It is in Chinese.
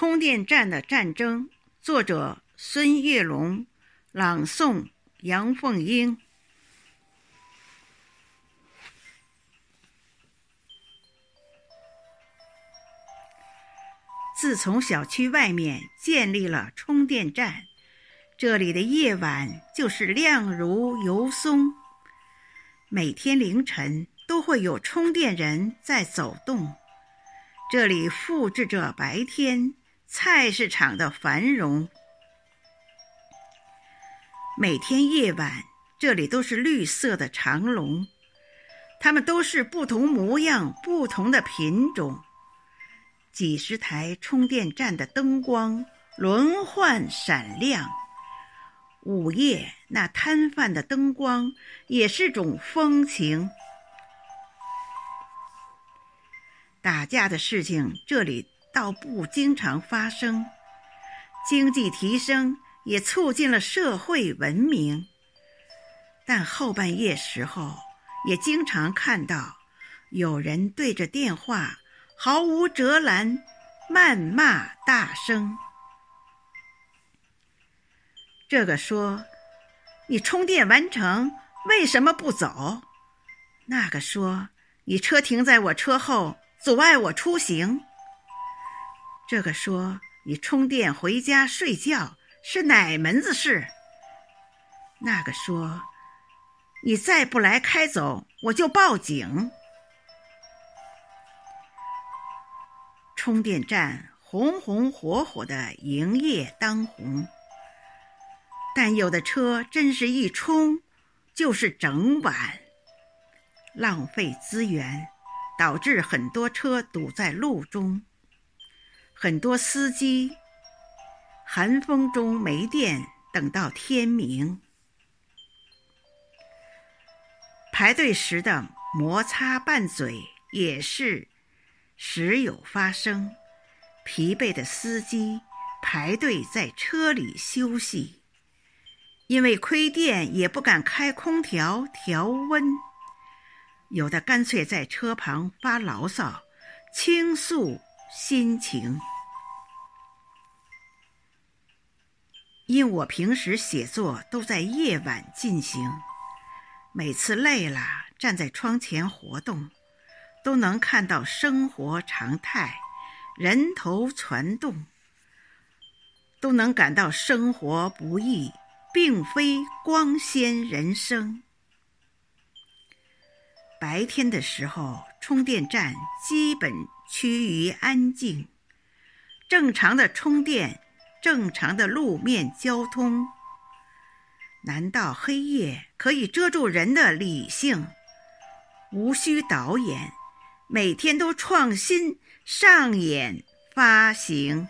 充电站的战争，作者孙月龙，朗诵杨凤英。自从小区外面建立了充电站，这里的夜晚就是亮如油松。每天凌晨都会有充电人在走动，这里复制着白天菜市场的繁荣。每天夜晚，这里都是绿色的长龙，它们都是不同模样、不同的品种。几十台充电站的灯光轮换闪亮，午夜那摊贩的灯光也是种风情。打架的事情这里倒不经常发生，经济提升也促进了社会文明，但后半夜时候也经常看到有人对着电话。毫无遮拦，谩骂大声。这个说：“你充电完成，为什么不走？”那个说：“你车停在我车后，阻碍我出行。”这个说：“你充电回家睡觉是哪门子事？”那个说：“你再不来开走，我就报警。”充电站红红火火的营业当红，但有的车真是一充就是整晚，浪费资源，导致很多车堵在路中，很多司机寒风中没电，等到天明，排队时的摩擦拌嘴也是。时有发生，疲惫的司机排队在车里休息，因为亏电也不敢开空调调温，有的干脆在车旁发牢骚，倾诉心情。因我平时写作都在夜晚进行，每次累了，站在窗前活动。都能看到生活常态，人头攒动，都能感到生活不易，并非光鲜人生。白天的时候，充电站基本趋于安静，正常的充电，正常的路面交通。难道黑夜可以遮住人的理性？无需导演。每天都创新上演发行。